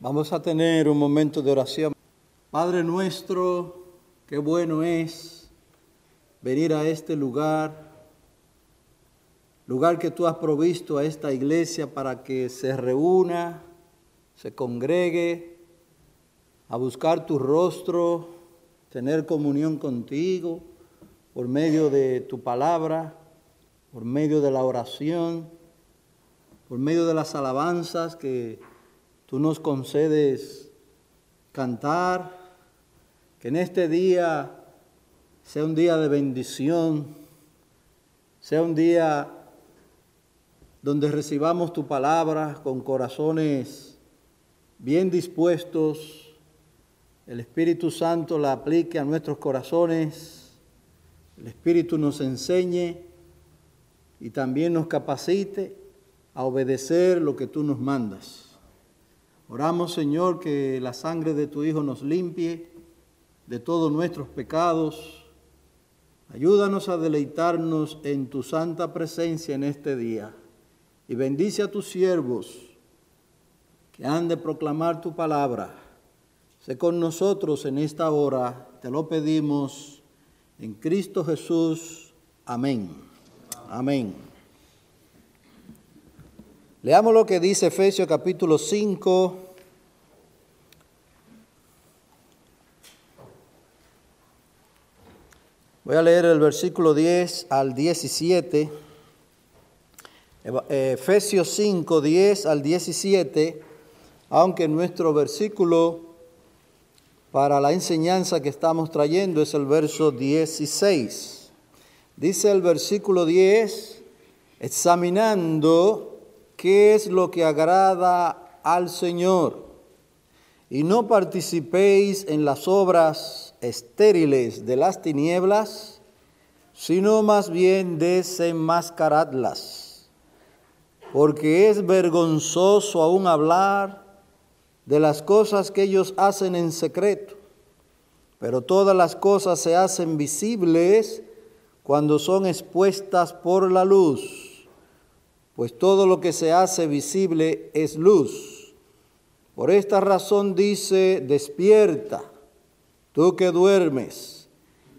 Vamos a tener un momento de oración. Padre nuestro, qué bueno es venir a este lugar, lugar que tú has provisto a esta iglesia para que se reúna, se congregue, a buscar tu rostro, tener comunión contigo por medio de tu palabra, por medio de la oración, por medio de las alabanzas que tú nos concedes cantar, que en este día sea un día de bendición, sea un día donde recibamos tu palabra con corazones bien dispuestos, el Espíritu Santo la aplique a nuestros corazones, el Espíritu nos enseñe y también nos capacite a obedecer lo que tú nos mandas. Oramos, Señor, que la sangre de tu Hijo nos limpie de todos nuestros pecados. Ayúdanos a deleitarnos en tu santa presencia en este día. Y bendice a tus siervos que han de proclamar tu palabra. Sé con nosotros en esta hora, te lo pedimos en Cristo Jesús. Amén. Amén. Leamos lo que dice Efesios capítulo 5. Voy a leer el versículo 10 al 17. Efesios 5, 10 al 17, aunque nuestro versículo para la enseñanza que estamos trayendo es el verso 16. Dice el versículo 10, examinando qué es lo que agrada al Señor, y no participéis en las obras estériles de las tinieblas, sino más bien desenmascaradlas, porque es vergonzoso aún hablar de las cosas que ellos hacen en secreto, pero todas las cosas se hacen visibles cuando son expuestas por la luz pues todo lo que se hace visible es luz. Por esta razón dice, despierta, tú que duermes,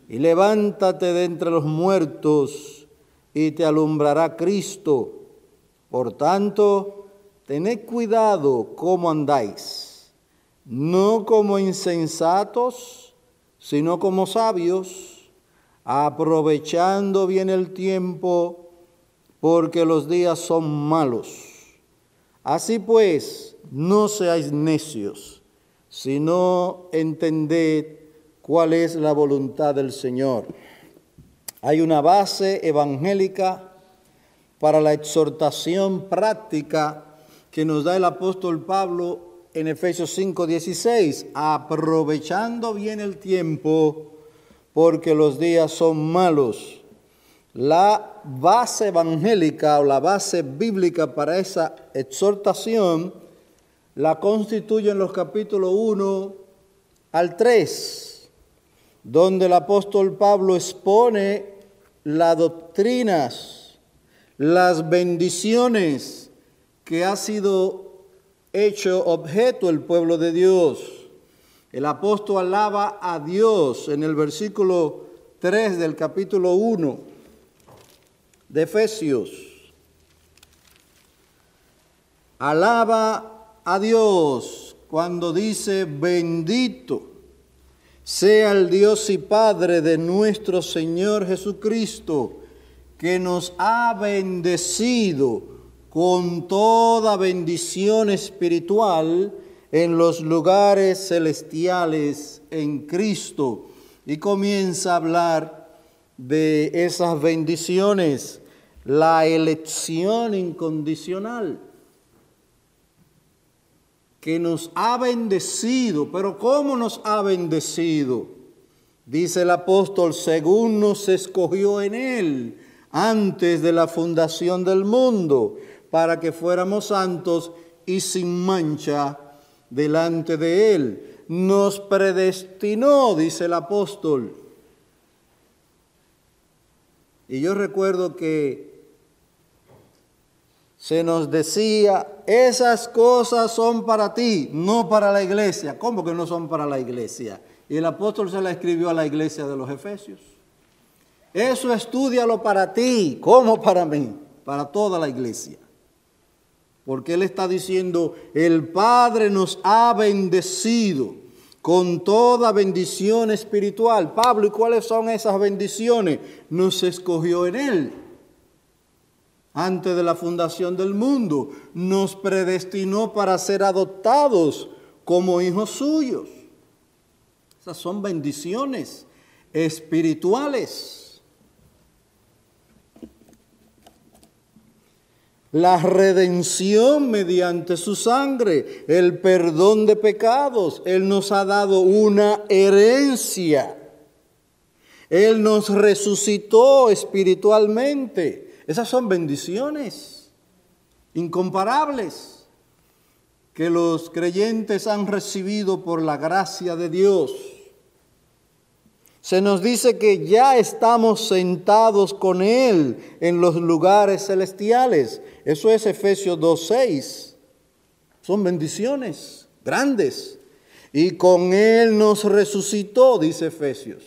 y levántate de entre los muertos, y te alumbrará Cristo. Por tanto, tened cuidado cómo andáis, no como insensatos, sino como sabios, aprovechando bien el tiempo, porque los días son malos. Así pues, no seáis necios, sino entended cuál es la voluntad del Señor. Hay una base evangélica para la exhortación práctica que nos da el apóstol Pablo en Efesios 5:16, aprovechando bien el tiempo, porque los días son malos. La base evangélica o la base bíblica para esa exhortación la constituyen los capítulos 1 al 3, donde el apóstol Pablo expone las doctrinas, las bendiciones que ha sido hecho objeto el pueblo de Dios. El apóstol alaba a Dios en el versículo 3 del capítulo 1 de Efesios. Alaba a Dios cuando dice, bendito sea el Dios y Padre de nuestro Señor Jesucristo, que nos ha bendecido con toda bendición espiritual en los lugares celestiales en Cristo. Y comienza a hablar de esas bendiciones, la elección incondicional que nos ha bendecido, pero ¿cómo nos ha bendecido? Dice el apóstol, según nos escogió en él antes de la fundación del mundo, para que fuéramos santos y sin mancha delante de él. Nos predestinó, dice el apóstol, y yo recuerdo que se nos decía, esas cosas son para ti, no para la iglesia. ¿Cómo que no son para la iglesia? Y el apóstol se la escribió a la iglesia de los Efesios. Eso estudialo para ti, como para mí, para toda la iglesia. Porque Él está diciendo, el Padre nos ha bendecido con toda bendición espiritual. Pablo, ¿y cuáles son esas bendiciones? Nos escogió en Él antes de la fundación del mundo. Nos predestinó para ser adoptados como hijos suyos. Esas son bendiciones espirituales. La redención mediante su sangre, el perdón de pecados. Él nos ha dado una herencia. Él nos resucitó espiritualmente. Esas son bendiciones incomparables que los creyentes han recibido por la gracia de Dios. Se nos dice que ya estamos sentados con Él en los lugares celestiales. Eso es Efesios 2.6. Son bendiciones grandes. Y con Él nos resucitó, dice Efesios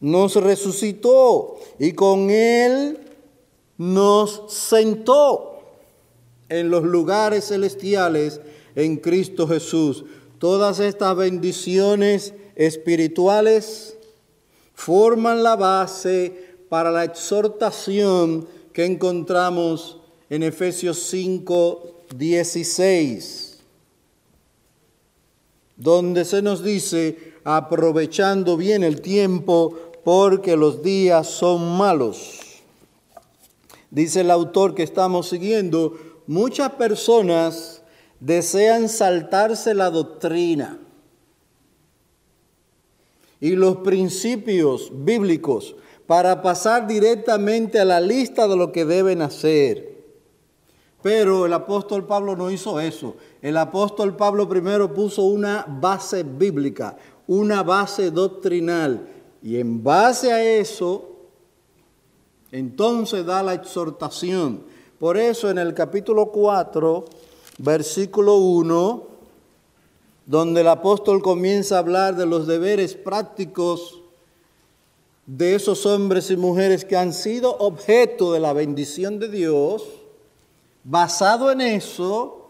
nos resucitó y con Él nos sentó en los lugares celestiales en Cristo Jesús. Todas estas bendiciones espirituales forman la base para la exhortación que encontramos en Efesios 5, 16, donde se nos dice, aprovechando bien el tiempo, porque los días son malos. Dice el autor que estamos siguiendo, muchas personas desean saltarse la doctrina y los principios bíblicos para pasar directamente a la lista de lo que deben hacer. Pero el apóstol Pablo no hizo eso. El apóstol Pablo primero puso una base bíblica, una base doctrinal y en base a eso, entonces da la exhortación. Por eso en el capítulo 4, versículo 1, donde el apóstol comienza a hablar de los deberes prácticos de esos hombres y mujeres que han sido objeto de la bendición de Dios, basado en eso,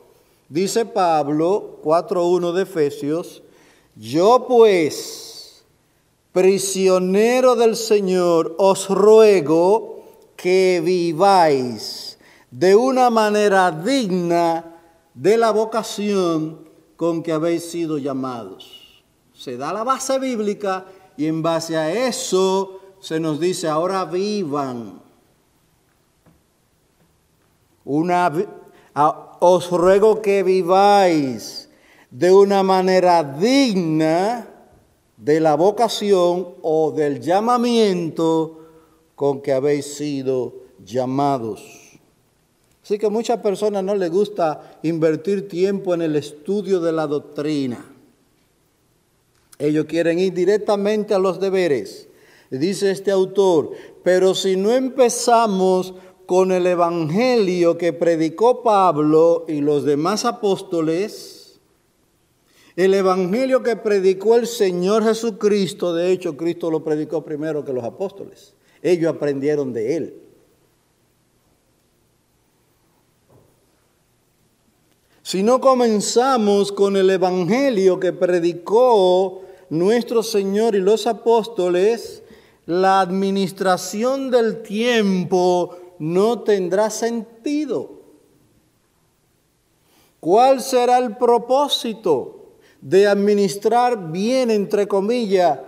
dice Pablo, 4.1 de Efesios, yo pues, prisionero del Señor, os ruego que viváis de una manera digna de la vocación con que habéis sido llamados. Se da la base bíblica y en base a eso se nos dice, ahora vivan. Una, os ruego que viváis de una manera digna de la vocación o del llamamiento con que habéis sido llamados. Así que muchas personas no les gusta invertir tiempo en el estudio de la doctrina. Ellos quieren ir directamente a los deberes. Dice este autor, pero si no empezamos con el Evangelio que predicó Pablo y los demás apóstoles, el evangelio que predicó el Señor Jesucristo, de hecho Cristo lo predicó primero que los apóstoles. Ellos aprendieron de él. Si no comenzamos con el evangelio que predicó nuestro Señor y los apóstoles, la administración del tiempo no tendrá sentido. ¿Cuál será el propósito? de administrar bien, entre comillas,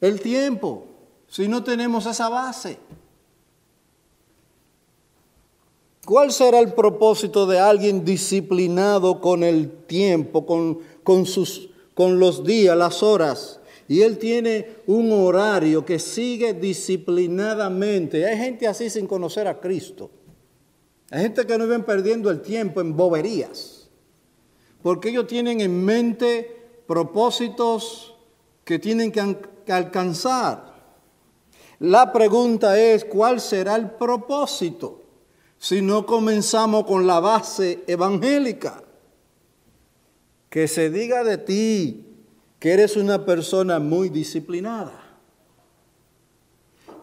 el tiempo, si no tenemos esa base? ¿Cuál será el propósito de alguien disciplinado con el tiempo, con, con, sus, con los días, las horas? Y él tiene un horario que sigue disciplinadamente. Hay gente así sin conocer a Cristo. Hay gente que no viven perdiendo el tiempo en boberías porque ellos tienen en mente propósitos que tienen que alcanzar. La pregunta es, ¿cuál será el propósito si no comenzamos con la base evangélica? Que se diga de ti que eres una persona muy disciplinada,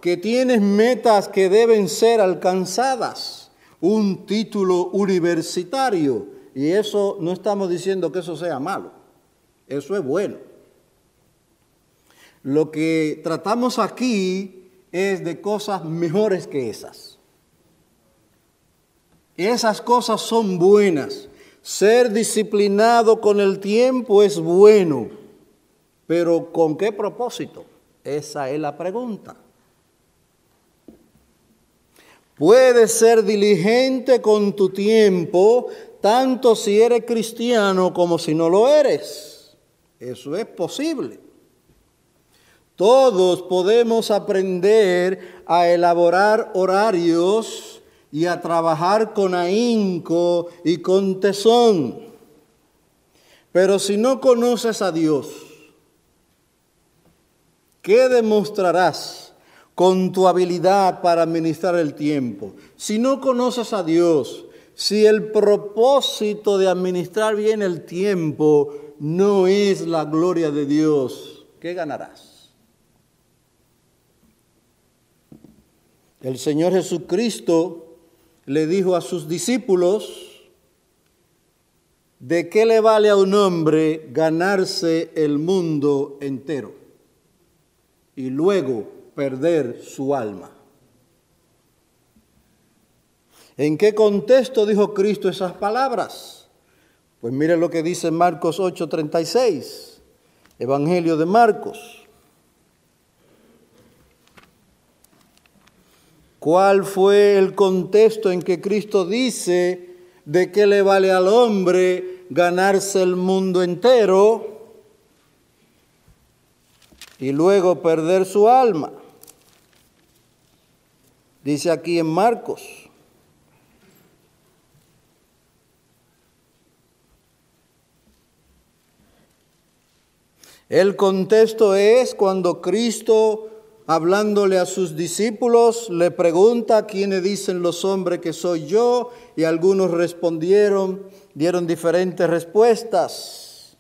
que tienes metas que deben ser alcanzadas, un título universitario, y eso no estamos diciendo que eso sea malo, eso es bueno. Lo que tratamos aquí es de cosas mejores que esas. Esas cosas son buenas. Ser disciplinado con el tiempo es bueno, pero ¿con qué propósito? Esa es la pregunta. Puedes ser diligente con tu tiempo, tanto si eres cristiano como si no lo eres. Eso es posible. Todos podemos aprender a elaborar horarios y a trabajar con ahínco y con tesón. Pero si no conoces a Dios, ¿qué demostrarás con tu habilidad para administrar el tiempo? Si no conoces a Dios, si el propósito de administrar bien el tiempo no es la gloria de Dios, ¿qué ganarás? El Señor Jesucristo le dijo a sus discípulos, ¿de qué le vale a un hombre ganarse el mundo entero y luego perder su alma? ¿En qué contexto dijo Cristo esas palabras? Pues mire lo que dice Marcos 8:36, Evangelio de Marcos. ¿Cuál fue el contexto en que Cristo dice de qué le vale al hombre ganarse el mundo entero y luego perder su alma? Dice aquí en Marcos. El contexto es cuando Cristo hablándole a sus discípulos, le pregunta quiénes dicen los hombres que soy yo, y algunos respondieron, dieron diferentes respuestas.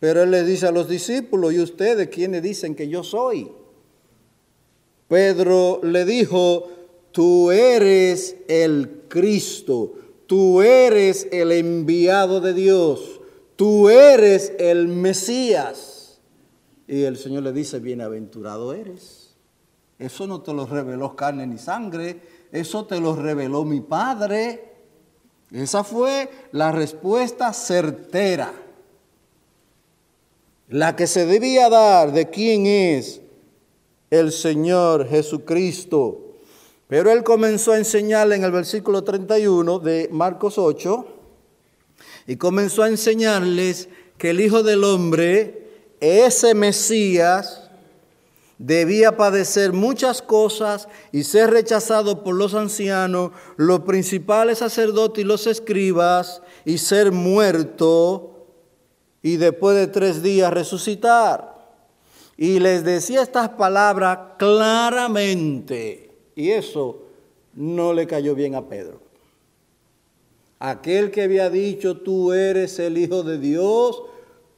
Pero él le dice a los discípulos, ¿y ustedes quiénes dicen que yo soy? Pedro le dijo, tú eres el Cristo, tú eres el enviado de Dios, tú eres el Mesías. Y el Señor le dice, bienaventurado eres. Eso no te lo reveló carne ni sangre, eso te lo reveló mi Padre. Esa fue la respuesta certera, la que se debía dar de quién es el Señor Jesucristo. Pero él comenzó a enseñarle en el versículo 31 de Marcos 8, y comenzó a enseñarles que el Hijo del Hombre ese Mesías debía padecer muchas cosas y ser rechazado por los ancianos, los principales sacerdotes y los escribas, y ser muerto y después de tres días resucitar. Y les decía estas palabras claramente, y eso no le cayó bien a Pedro. Aquel que había dicho, tú eres el Hijo de Dios,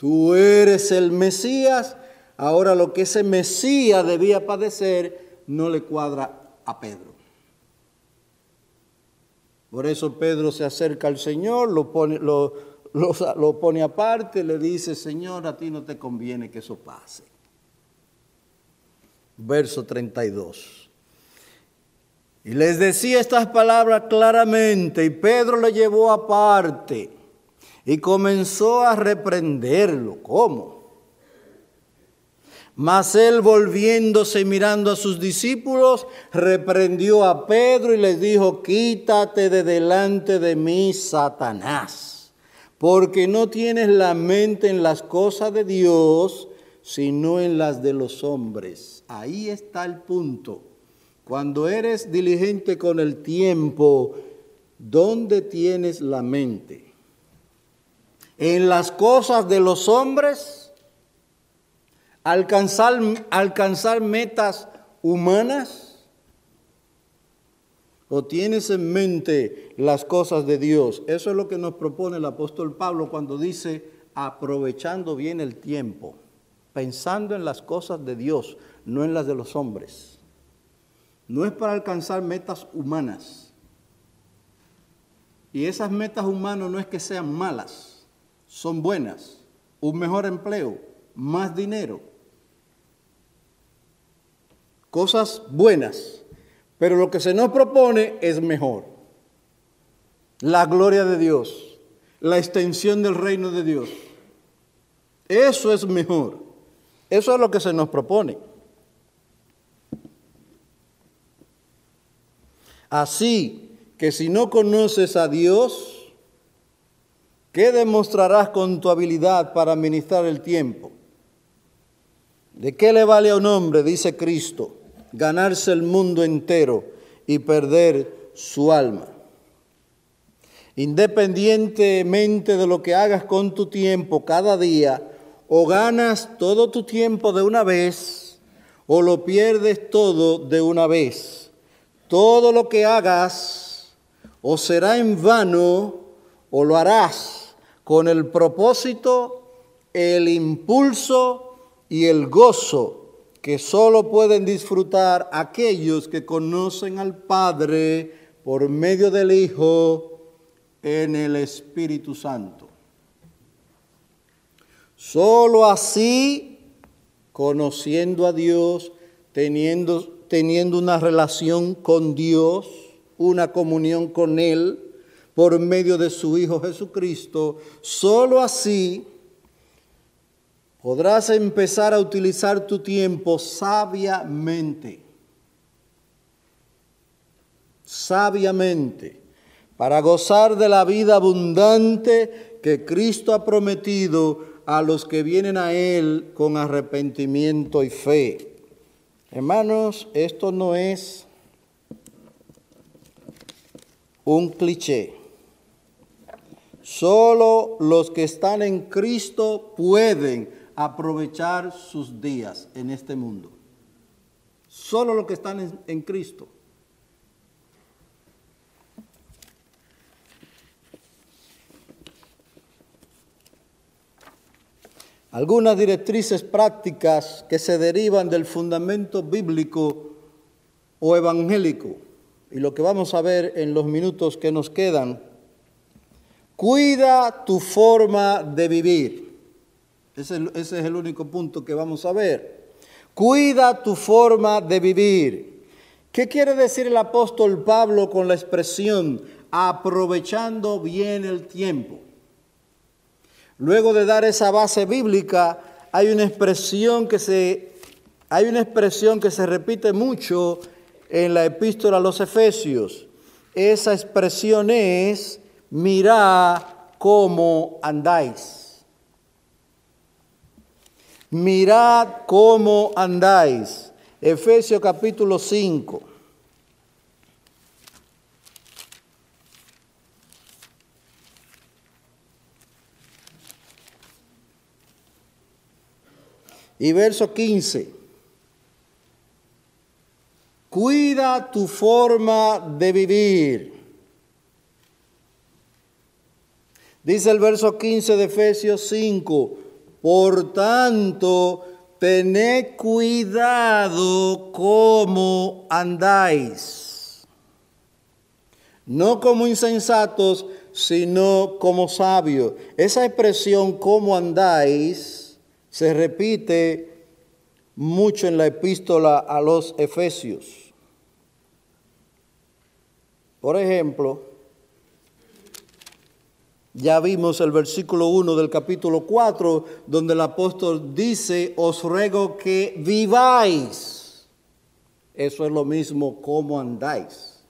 tú eres el Mesías, ahora lo que ese Mesías debía padecer no le cuadra a Pedro. Por eso Pedro se acerca al Señor, lo pone, lo, pone aparte, le dice, Señor, a ti no te conviene que eso pase. Verso 32. Y les decía estas palabras claramente, y Pedro le llevó aparte y comenzó a reprenderlo. ¿Cómo? Mas él volviéndose y mirando a sus discípulos, reprendió a Pedro y les dijo, quítate de delante de mí, Satanás, porque no tienes la mente en las cosas de Dios, sino en las de los hombres. Ahí está el punto. Cuando eres diligente con el tiempo, ¿dónde tienes la mente? En las cosas de los hombres, alcanzar, alcanzar metas humanas? ¿O tienes en mente las cosas de Dios? Eso es lo que nos propone el apóstol Pablo cuando dice, aprovechando bien el tiempo, pensando en las cosas de Dios, no en las de los hombres. No es para alcanzar metas humanas. Y esas metas humanas no es que sean malas, son buenas. Un mejor empleo, más dinero, cosas buenas, pero lo que se nos propone es mejor. La gloria de Dios, la extensión del reino de Dios. Eso es mejor. Eso es lo que se nos propone. Así que si no conoces a Dios, ¿qué demostrarás con tu habilidad para administrar el tiempo? ¿De qué le vale a un hombre, dice Cristo, ganarse el mundo entero y perder su alma. Independientemente de lo que hagas con tu tiempo cada día, o ganas todo tu tiempo de una vez, o lo pierdes todo de una vez. Todo lo que hagas o será en vano, o lo harás con el propósito, el impulso y el gozo que solo pueden disfrutar aquellos que conocen al Padre por medio del Hijo en el Espíritu Santo. Solo así, conociendo a Dios, teniendo, teniendo una relación con Dios, una comunión con Él, por medio de su Hijo Jesucristo, solo así podrás empezar a utilizar tu tiempo sabiamente. Sabiamente, para gozar de la vida abundante que Cristo ha prometido a los que vienen a Él con arrepentimiento y fe. Hermanos, esto no es un cliché. Solo los que están en Cristo pueden aprovechar sus días en este mundo. Solo los que están en, Cristo. Algunas directrices prácticas que se derivan del fundamento bíblico o evangélico, y lo que vamos a ver en los minutos que nos quedan, cuida tu forma de vivir. Ese, es el único punto que vamos a ver. Cuida tu forma de vivir. ¿Qué quiere decir el apóstol Pablo con la expresión aprovechando bien el tiempo? Luego de dar esa base bíblica, hay una expresión que se, hay una expresión que se repite mucho en la epístola a los Efesios. Esa expresión es, mirad cómo andáis mirad cómo andáis. Efesios capítulo 5. Y verso 15. Cuida tu forma de vivir. Dice el verso 15 de Efesios 5 por tanto, tened cuidado cómo andáis, no como insensatos, sino como sabios. Esa expresión, cómo andáis, se repite mucho en la epístola a los Efesios. Por ejemplo, ya vimos el versículo 1 del capítulo 4, donde el apóstol dice, os ruego que viváis. Eso es lo mismo como andáis.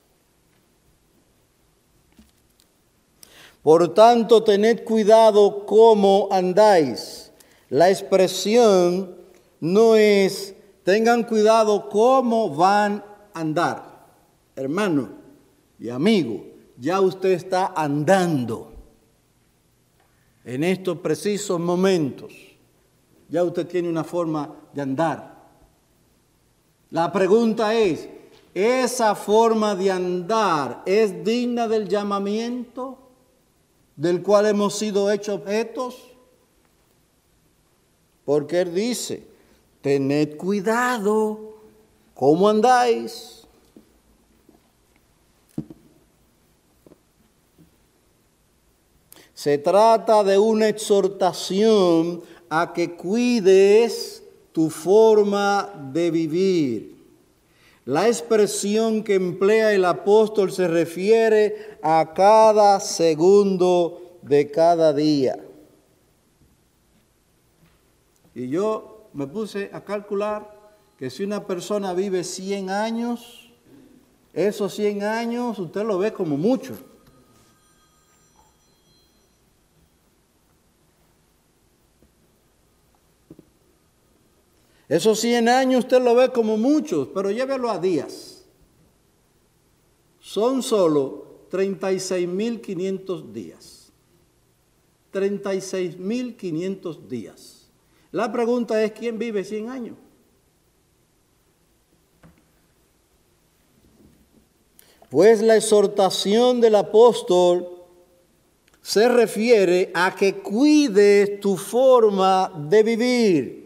Por tanto, tened cuidado cómo andáis. La expresión no es, tengan cuidado cómo van a andar. Hermano y amigo, ya usted está andando en estos precisos momentos. ya usted tiene una forma de andar. La pregunta es, ¿esa forma de andar es digna del llamamiento del cual hemos sido hechos objetos? Porque Él dice, tened cuidado, ¿cómo andáis? Se trata de una exhortación a que cuides tu forma de vivir. La expresión que emplea el apóstol se refiere a cada segundo de cada día. Y yo me puse a calcular que si una persona vive 100 años, esos 100 años usted lo ve como mucho. Esos 100 años usted lo ve como muchos, pero llévelo a días. Son solo 36.500 días. 36.500 días. La pregunta es, ¿quién vive 100 años? Pues la exhortación del apóstol se refiere a que cuides tu forma de vivir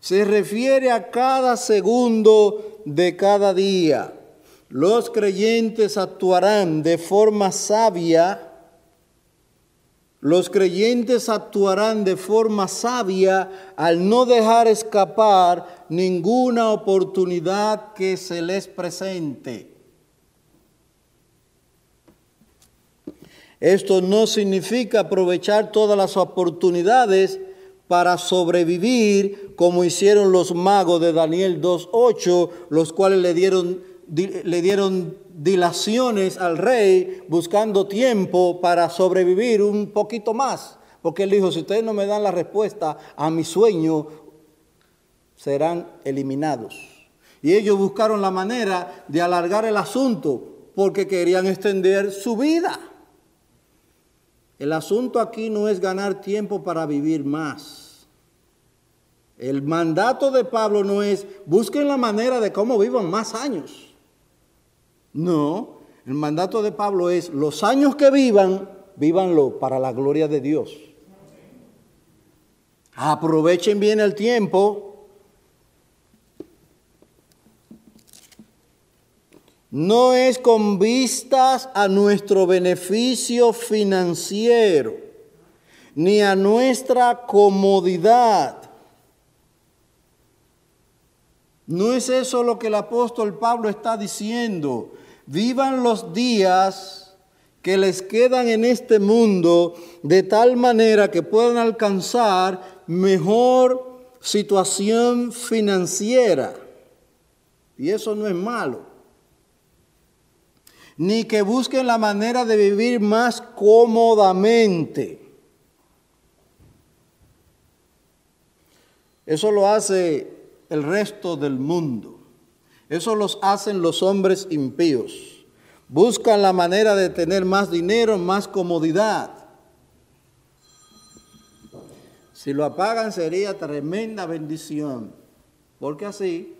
se refiere a cada segundo de cada día. Los creyentes actuarán de forma sabia. Los creyentes actuarán de forma sabia al no dejar escapar ninguna oportunidad que se les presente. Esto no significa aprovechar todas las oportunidades para sobrevivir, como hicieron los magos de Daniel 2.8, los cuales le dieron, le dieron dilaciones al rey buscando tiempo para sobrevivir un poquito más. Porque él dijo, si ustedes no me dan la respuesta a mi sueño, serán eliminados. Y ellos buscaron la manera de alargar el asunto porque querían extender su vida. El asunto aquí no es ganar tiempo para vivir más. El mandato de Pablo no es busquen la manera de cómo vivan más años. No, el mandato de Pablo es los años que vivan, vívanlo para la gloria de Dios. Aprovechen bien el tiempo no es con vistas a nuestro beneficio financiero, ni a nuestra comodidad. No es eso lo que el apóstol Pablo está diciendo. Vivan los días que les quedan en este mundo de tal manera que puedan alcanzar mejor situación financiera. Y eso no es malo ni que busquen la manera de vivir más cómodamente. Eso lo hace el resto del mundo. Eso los hacen los hombres impíos. Buscan la manera de tener más dinero, más comodidad. Si lo apagan sería tremenda bendición, porque así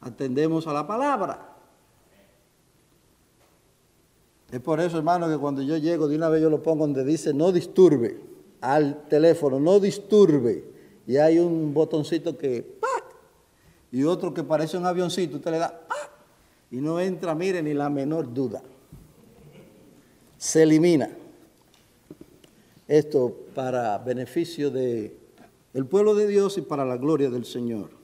atendemos a la palabra. Es por eso, hermano, que cuando yo llego, de una vez yo lo pongo donde dice no disturbe al teléfono, no disturbe. Y hay un botoncito que ¡pac! y otro que parece un avioncito, usted le da ¡pac! y no entra, mire, ni la menor duda. Se elimina. Esto para beneficio del el pueblo de Dios y para la gloria del Señor.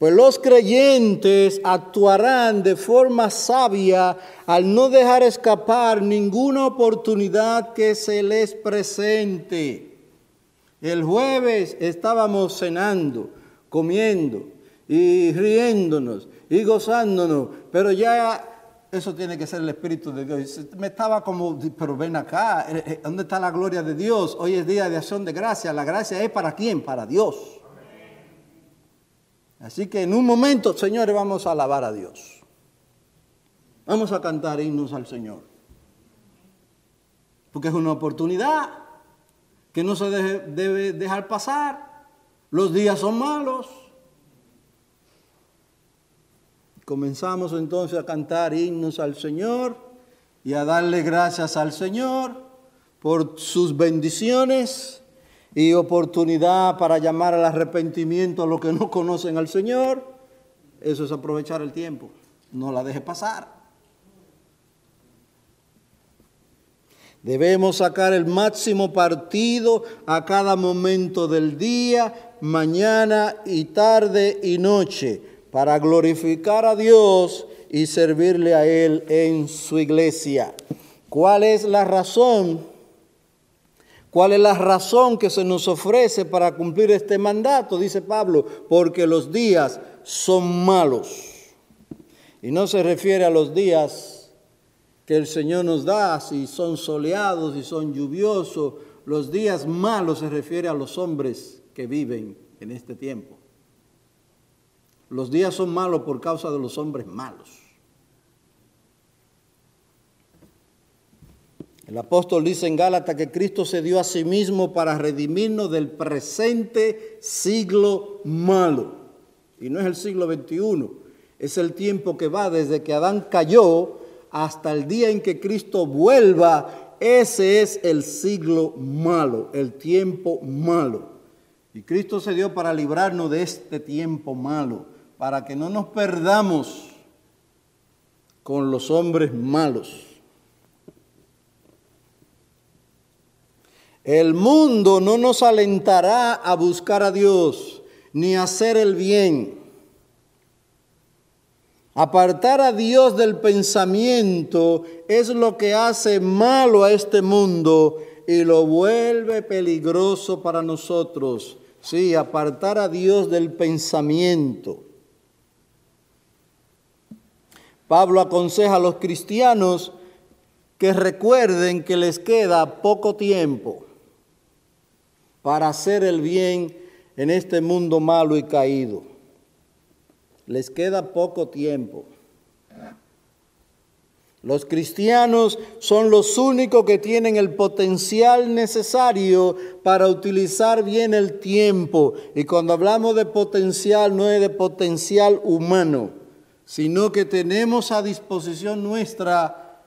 Pues los creyentes actuarán de forma sabia al no dejar escapar ninguna oportunidad que se les presente. El jueves estábamos cenando, comiendo y riéndonos y gozándonos, pero ya eso tiene que ser el Espíritu de Dios. Me estaba como, pero ven acá, eh, eh, ¿dónde está la gloria de Dios? Hoy es día de acción de gracia. La gracia es para quién? Para Dios. Así que en un momento, señores, vamos a alabar a Dios. Vamos a cantar himnos al Señor. Porque es una oportunidad. que no se debe dejar pasar. Los días son malos. Comenzamos entonces a cantar himnos al Señor y a darle gracias al Señor por sus bendiciones y oportunidad para llamar al arrepentimiento a los que no conocen al Señor. Eso es aprovechar el tiempo. No la deje pasar. Debemos sacar el máximo partido a cada momento del día, mañana y tarde y noche, para glorificar a Dios y servirle a Él en su iglesia. ¿Cuál es la razón? ¿Cuál es la razón que se nos ofrece para cumplir este mandato? Dice Pablo, porque los días son malos. Y no se refiere a los días que el Señor nos da, si son soleados, si son lluviosos, los días malos se refiere a los hombres que viven en este tiempo. Los días son malos por causa de los hombres malos. El apóstol dice en Gálatas que Cristo se dio a sí mismo para redimirnos del presente siglo malo. Y no es el siglo XXI, es el tiempo que va desde que Adán cayó hasta el día en que Cristo vuelva, ese es el siglo malo, el tiempo malo. Y Cristo se dio para librarnos de este tiempo malo, para que no nos perdamos con los hombres malos. El mundo no nos alentará a buscar a Dios ni a hacer el bien. Apartar a Dios del pensamiento es lo que hace malo a este mundo y lo vuelve peligroso para nosotros. Sí, apartar a Dios del pensamiento. Pablo aconseja a los cristianos que recuerden que les queda poco tiempo para hacer el bien en este mundo malo y caído les queda poco tiempo. Los cristianos son los únicos que tienen el potencial necesario para utilizar bien el tiempo. Y cuando hablamos de potencial, no es de potencial humano, sino que tenemos a disposición nuestra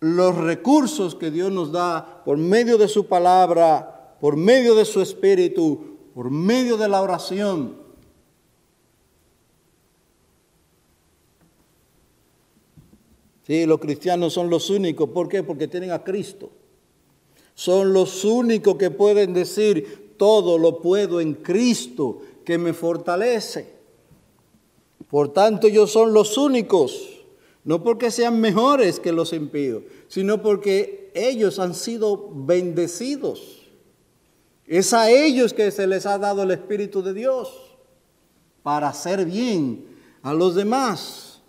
los recursos que Dios nos da por medio de su palabra, por medio de su espíritu, por medio de la oración Sí, los cristianos son los únicos. ¿Por qué? Porque tienen a Cristo. Son los únicos que pueden decir, todo lo puedo en Cristo que me fortalece. Por tanto, ellos son los únicos, no porque sean mejores que los impíos, sino porque ellos han sido bendecidos. Es a ellos que se les ha dado el Espíritu de Dios para hacer bien a los demás.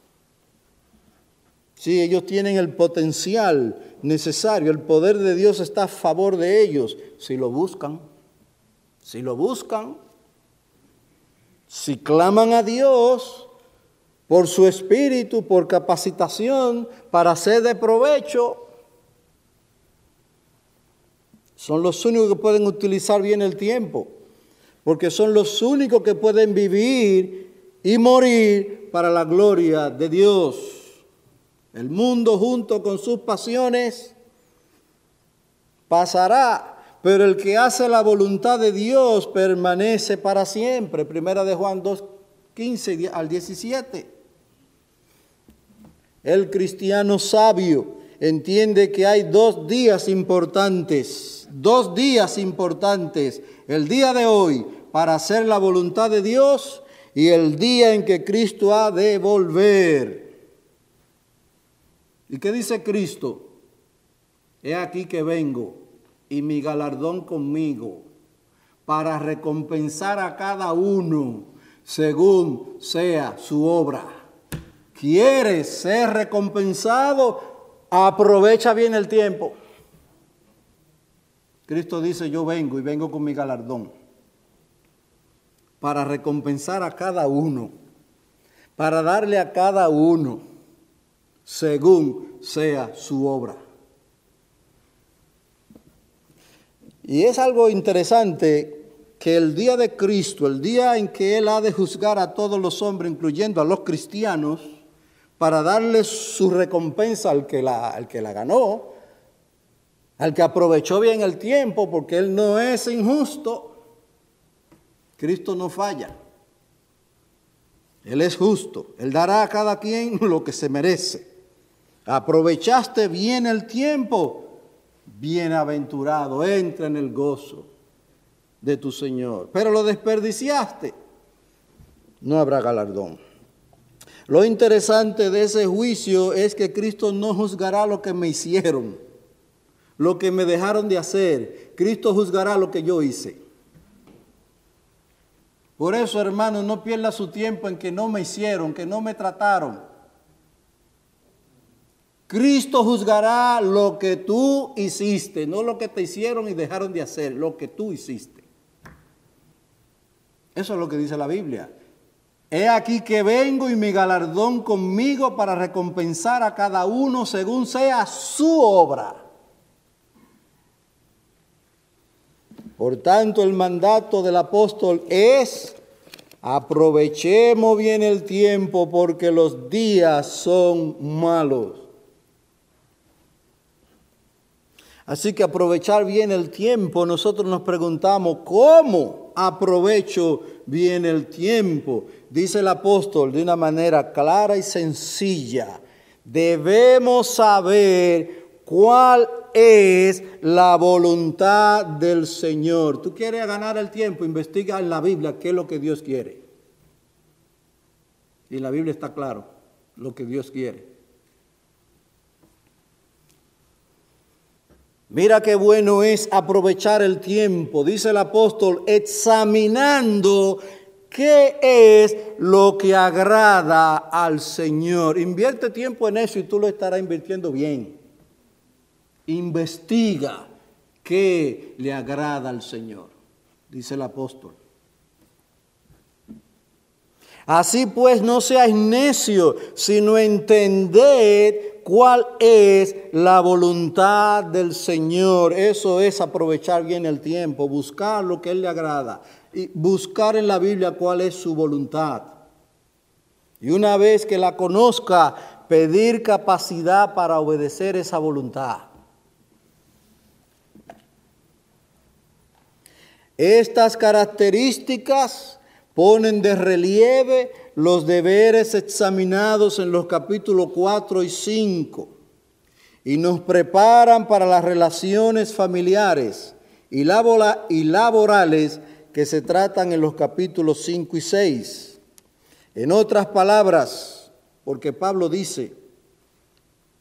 Sí, ellos tienen el potencial necesario, el poder de Dios está a favor de ellos, si lo buscan, si lo buscan, si claman a Dios por su espíritu, por capacitación, para ser de provecho, son los únicos que pueden utilizar bien el tiempo, porque son los únicos que pueden vivir y morir para la gloria de Dios. El mundo junto con sus pasiones pasará, pero el que hace la voluntad de Dios permanece para siempre. Primera de Juan 2, 15 al 17. El cristiano sabio entiende que hay dos días importantes, dos días importantes, el día de hoy para hacer la voluntad de Dios y el día en que Cristo ha de volver. ¿Y qué dice Cristo? He aquí que vengo y mi galardón conmigo para recompensar a cada uno según sea su obra. ¿Quieres ser recompensado? Aprovecha bien el tiempo. Cristo dice, yo vengo y vengo con mi galardón para recompensar a cada uno, para darle a cada uno según sea su obra. Y es algo interesante que el día de Cristo, el día en que Él ha de juzgar a todos los hombres, incluyendo a los cristianos, para darles su recompensa al que la, al que la ganó, al que aprovechó bien el tiempo, porque Él no es injusto, Cristo no falla. Él es justo. Él dará a cada quien lo que se merece. Aprovechaste bien el tiempo. Bienaventurado, entra en el gozo de tu Señor. Pero lo desperdiciaste. No habrá galardón. Lo interesante de ese juicio es que Cristo no juzgará lo que me hicieron, lo que me dejaron de hacer. Cristo juzgará lo que yo hice. Por eso, hermano, no pierda su tiempo en que no me hicieron, que no me trataron. Cristo juzgará lo que tú hiciste, no lo que te hicieron y dejaron de hacer, lo que tú hiciste. Eso es lo que dice la Biblia. He aquí que vengo y mi galardón conmigo para recompensar a cada uno según sea su obra. Por tanto, el mandato del apóstol es, aprovechemos bien el tiempo porque los días son malos. Así que aprovechar bien el tiempo, nosotros nos preguntamos, ¿cómo aprovecho bien el tiempo? Dice el apóstol de una manera clara y sencilla, debemos saber cuál es la voluntad del Señor. Tú quieres ganar el tiempo, investiga en la Biblia qué es lo que Dios quiere. Y la Biblia está claro lo que Dios quiere. Mira qué bueno es aprovechar el tiempo, dice el apóstol, examinando qué es lo que agrada al Señor. Invierte tiempo en eso y tú lo estarás invirtiendo bien investiga qué le agrada al Señor, dice el apóstol. Así pues, no seas necio, sino entended cuál es la voluntad del Señor. Eso es aprovechar bien el tiempo, buscar lo que Él le agrada y buscar en la Biblia cuál es su voluntad. Y una vez que la conozca, pedir capacidad para obedecer esa voluntad. Estas características ponen de relieve los deberes examinados en los capítulos 4 y 5 y nos preparan para las relaciones familiares y laborales que se tratan en los capítulos 5 y 6. En otras palabras, porque Pablo dice,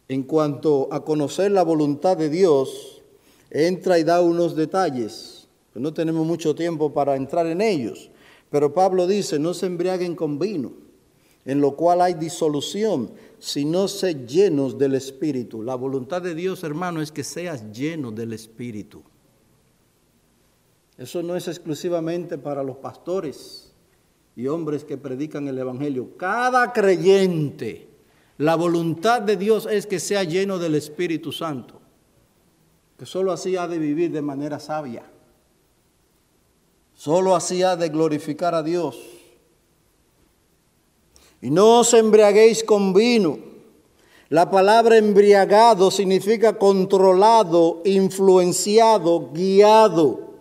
en cuanto a conocer la voluntad de Dios, entra y da unos detalles no tenemos mucho tiempo para entrar en ellos. Pero Pablo dice, no se embriaguen con vino, en lo cual hay disolución, sino se llenos del Espíritu. La voluntad de Dios, hermano, es que seas lleno del Espíritu. Eso no es exclusivamente para los pastores y hombres que predican el Evangelio. Cada creyente, la voluntad de Dios es que sea lleno del Espíritu Santo, que solo así ha de vivir de manera sabia. Solo así ha de glorificar a Dios. Y no os embriaguéis con vino. La palabra embriagado significa controlado, influenciado, guiado.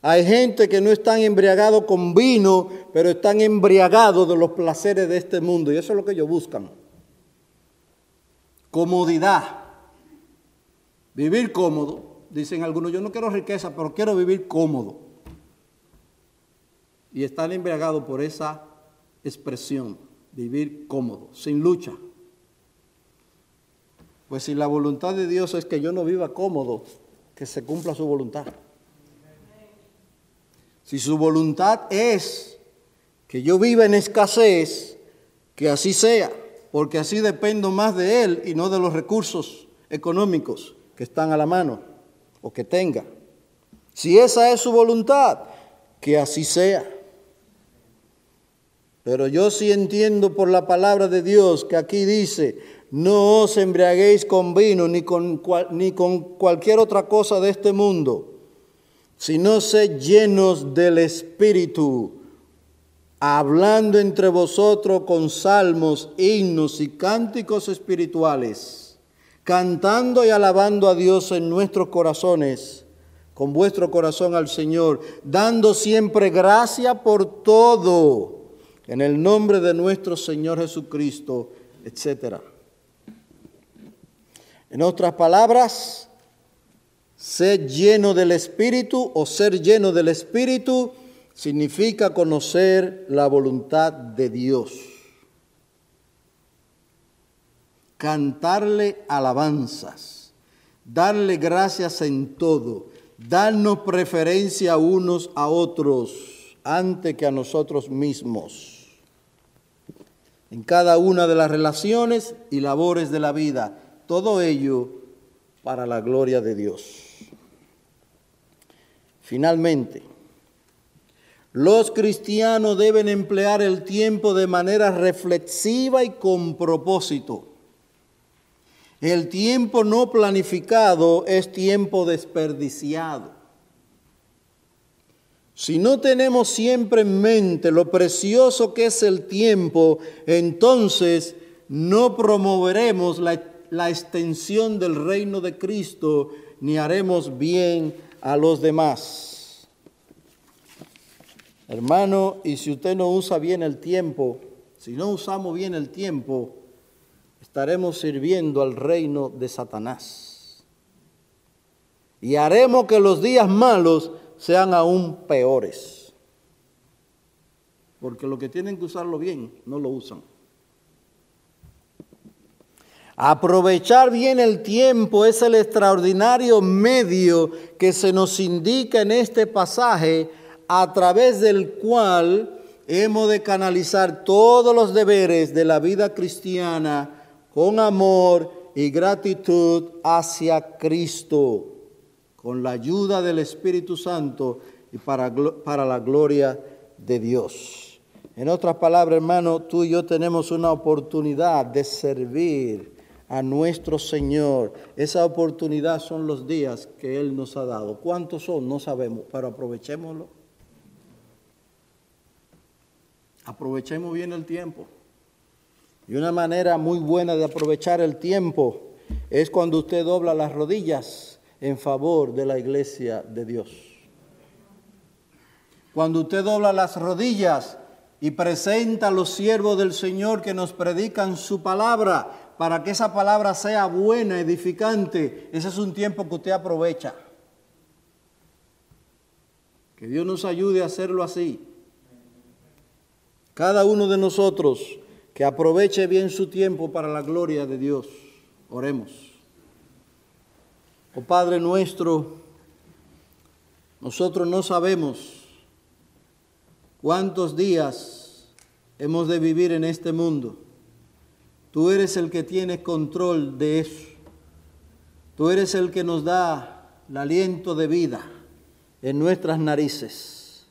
Hay gente que no están embriagados con vino, pero están embriagados de los placeres de este mundo. Y eso es lo que ellos buscan. Comodidad. Vivir cómodo. Dicen algunos, yo no quiero riqueza, pero quiero vivir cómodo y están embriagados por esa expresión, vivir cómodo, sin lucha. Pues si la voluntad de Dios es que yo no viva cómodo, que se cumpla su voluntad. Si su voluntad es que yo viva en escasez, que así sea, porque así dependo más de Él y no de los recursos económicos que están a la mano o que tenga. Si esa es su voluntad, que así sea. Pero yo sí entiendo por la palabra de Dios que aquí dice, no os embriaguéis con vino ni con, ni con cualquier otra cosa de este mundo, sino sed llenos del Espíritu, hablando entre vosotros con salmos, himnos y cánticos espirituales, cantando y alabando a Dios en nuestros corazones, con vuestro corazón al Señor, dando siempre gracia por todo, en el nombre de nuestro Señor Jesucristo, etc. En otras palabras, ser lleno del Espíritu o ser lleno del Espíritu significa conocer la voluntad de Dios. Cantarle alabanzas, darle gracias en todo, darnos preferencia unos a otros antes que a nosotros mismos. En cada una de las relaciones y labores de la vida, todo ello para la gloria de Dios. Finalmente, los cristianos deben emplear el tiempo de manera reflexiva y con propósito. El tiempo no planificado es tiempo desperdiciado. Si no tenemos siempre en mente lo precioso que es el tiempo, entonces no promoveremos la, extensión del reino de Cristo ni haremos bien a los demás. Hermano, y si usted no usa bien el tiempo, si no usamos bien el tiempo, estaremos sirviendo al reino de Satanás. Y haremos que los días malos sean aún peores. Porque lo que tienen que usarlo bien, no lo usan. Aprovechar bien el tiempo es el extraordinario medio que se nos indica en este pasaje a través del cual hemos de canalizar todos los deberes de la vida cristiana con amor y gratitud hacia Cristo, con la ayuda del Espíritu Santo y para, para la gloria de Dios. En otras palabras, hermano, tú y yo tenemos una oportunidad de servir a nuestro Señor. Esa oportunidad son los días que Él nos ha dado. ¿Cuántos son? No sabemos, pero aprovechémoslo. Aprovechemos bien el tiempo. Y una manera muy buena de aprovechar el tiempo es cuando usted dobla las rodillas en favor de la iglesia de Dios. Cuando usted dobla las rodillas y presenta a los siervos del Señor que nos predican su palabra, para que esa palabra sea buena, edificante, ese es un tiempo que usted aprovecha. Que Dios nos ayude a hacerlo así. Cada uno de nosotros que aproveche bien su tiempo para la gloria de Dios. Oremos. Oh Padre nuestro, nosotros no sabemos cuántos días hemos de vivir en este mundo. Tú eres el que tiene control de eso. Tú eres el que nos da el aliento de vida en nuestras narices.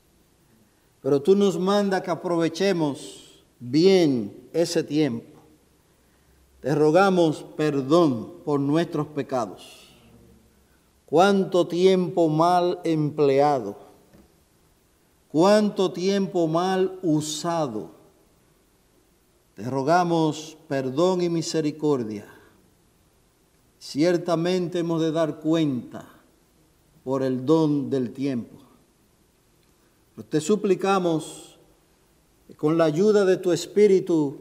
Pero tú nos mandas que aprovechemos bien ese tiempo. Te rogamos perdón por nuestros pecados. Cuánto tiempo mal empleado. Cuánto tiempo mal usado te rogamos perdón y misericordia. Ciertamente hemos de dar cuenta por el don del tiempo. te suplicamos que con la ayuda de tu Espíritu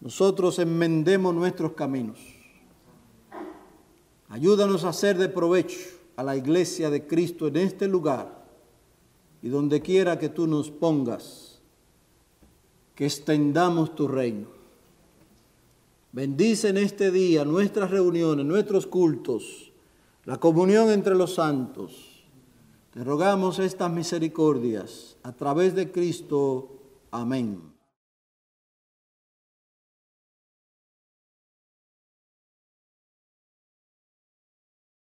nosotros enmendemos nuestros caminos. Ayúdanos a hacer de provecho a la iglesia de Cristo en este lugar y donde quiera que tú nos pongas que extendamos tu reino. Bendice en este día nuestras reuniones, nuestros cultos, la comunión entre los santos. Te rogamos estas misericordias a través de Cristo. Amén.